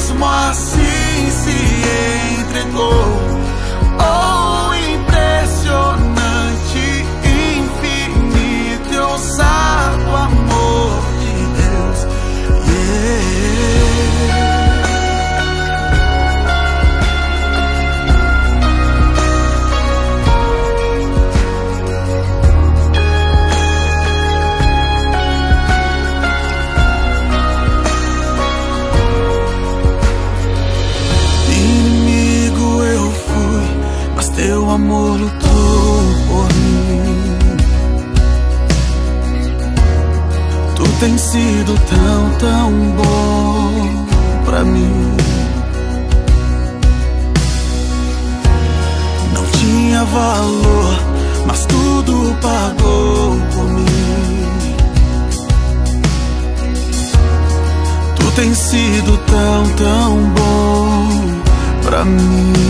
Mesmo assim se entregou. Amor lutou por mim. Tu tens sido tão, tão bom pra mim. Não tinha valor, mas tudo pagou por mim. Tu tens sido tão, tão bom pra mim.